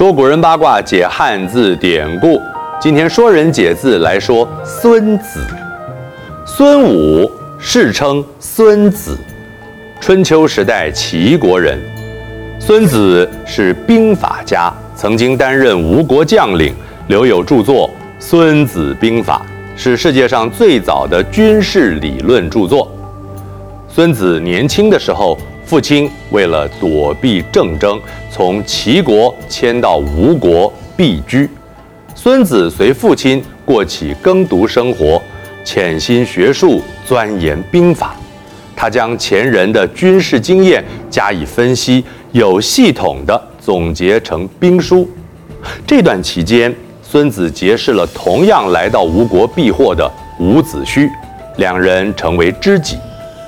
说古人八卦，解汉字典故。今天说人解字来说孙子。孙武世称孙子，春秋时代齐国人。孙子是兵法家，曾经担任吴国将领，留有著作《孙子兵法》，是世界上最早的军事理论著作。孙子年轻的时候，父亲为了躲避政争，从齐国迁到吴国避居。孙子随父亲过起耕读生活，潜心学术，钻研兵法。他将前人的军事经验加以分析，有系统地总结成兵书。这段期间，孙子结识了同样来到吴国避祸的伍子胥，两人成为知己。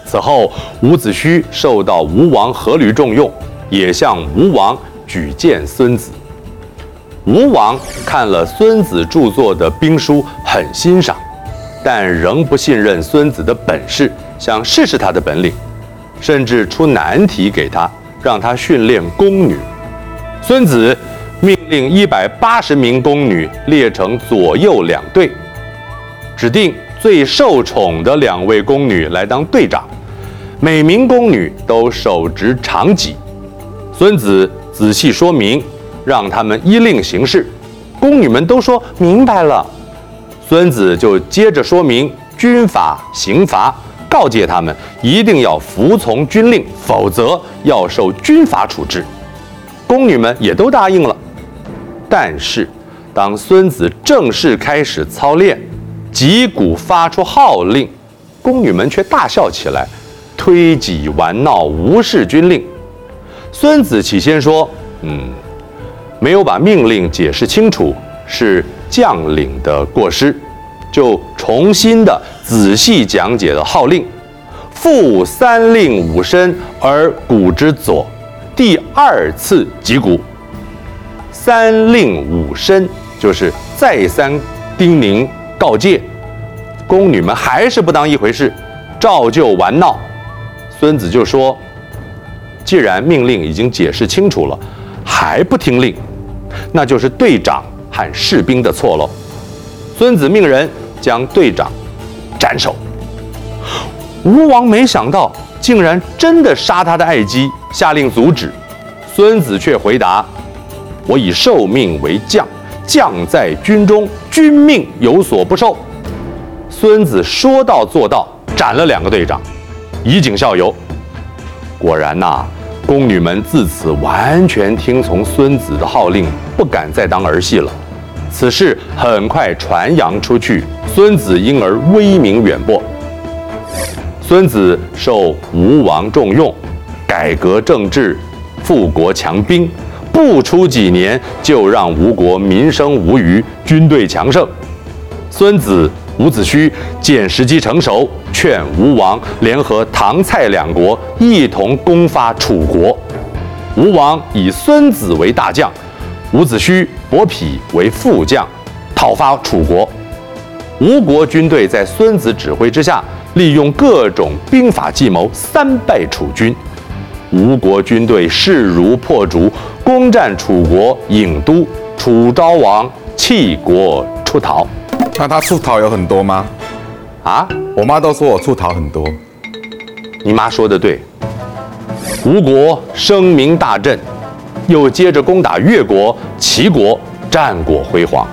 此后，伍子胥受到吴王阖闾重用，也向吴王举荐孙子。吴王看了孙子著作的兵书，很欣赏，但仍不信任孙子的本事，想试试他的本领，甚至出难题给他，让他训练宫女。孙子命令一百八十名宫女列成左右两队，指定最受宠的两位宫女来当队长。每名宫女都手执长戟，孙子仔细说明，让他们依令行事。宫女们都说明白了，孙子就接着说明军法刑罚，告诫他们一定要服从军令，否则要受军法处置。宫女们也都答应了。但是，当孙子正式开始操练，击鼓发出号令，宫女们却大笑起来。推己玩闹，无视军令。孙子起先说：“嗯，没有把命令解释清楚，是将领的过失。”就重新的仔细讲解了号令：“复三令五申而鼓之左。”第二次击鼓，三令五申就是再三叮咛告诫。宫女们还是不当一回事，照旧玩闹。孙子就说：“既然命令已经解释清楚了，还不听令，那就是队长和士兵的错喽。”孙子命人将队长斩首。吴王没想到，竟然真的杀他的爱姬，下令阻止。孙子却回答：“我以受命为将，将在军中，军命有所不受。”孙子说到做到，斩了两个队长。以儆效尤。果然呐、宫女们自此完全听从孙子的号令，不敢再当儿戏了。此事很快传扬出去，孙子因而威名远播。孙子受吴王重用，改革政治，富国强兵，不出几年就让吴国民生无虞，军队强盛。孙子。伍子胥见时机成熟，劝吴王联合唐蔡两国一同攻伐楚国。吴王以孙子为大将，伍子胥、伯嚭为副将，讨伐楚国。吴国军队在孙子指挥之下，利用各种兵法计谋，三败楚军。吴国军队势如破竹，攻占楚国郢都，楚昭王弃国出逃。那他出逃有很多吗？啊，我妈都说我出逃很多。你妈说的对。吴国声名大振，又接着攻打越国、齐国，战果辉煌。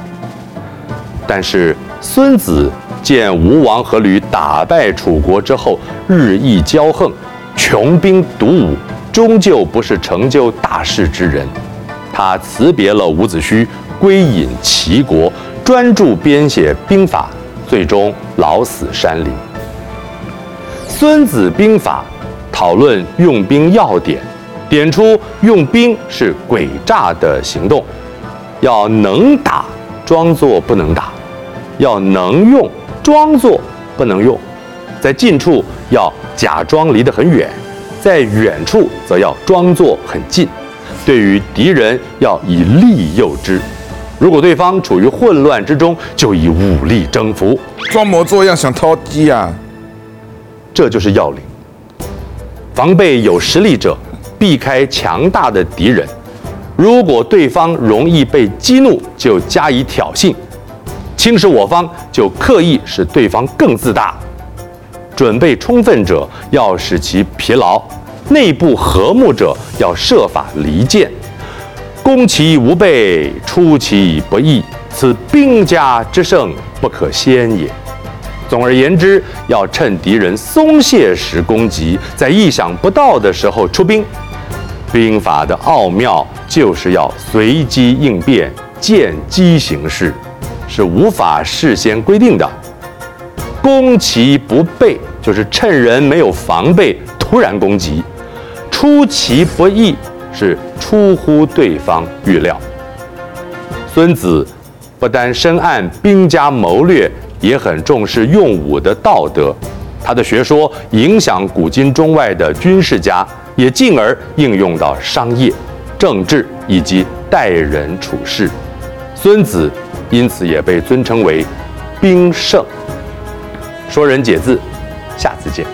但是孙子见吴王阖闾打败楚国之后，日益骄横，穷兵黩武，终究不是成就大事之人。他辞别了伍子胥，归隐齐国。专注编写兵法，最终老死山林。《孙子兵法》讨论用兵要点，点出用兵是诡诈的行动，要能打，装作不能打；要能用，装作不能用。在近处要假装离得很远，在远处则要装作很近。对于敌人，要以利诱之。如果对方处于混乱之中，就以武力征服，装模作样想偷鸡啊！这就是要领。防备有实力者，避开强大的敌人。如果对方容易被激怒，就加以挑衅；轻视我方，就刻意使对方更自大。准备充分者，要使其疲劳；内部和睦者，要设法离间。攻其无备，出其不意，此兵家之胜不可先也。总而言之，要趁敌人松懈时攻击，在意想不到的时候出兵。兵法的奥妙就是要随机应变，见机行事，是无法事先规定的。攻其不备，就是趁人没有防备，突然攻击；出其不意，是出乎对方预料。孙子不单深谙兵家谋略。也很重视用武的道德，他的学说影响古今中外的军事家，也进而应用到商业、政治以及待人处事。孙子因此也被尊称为兵圣。说人解字，下次见。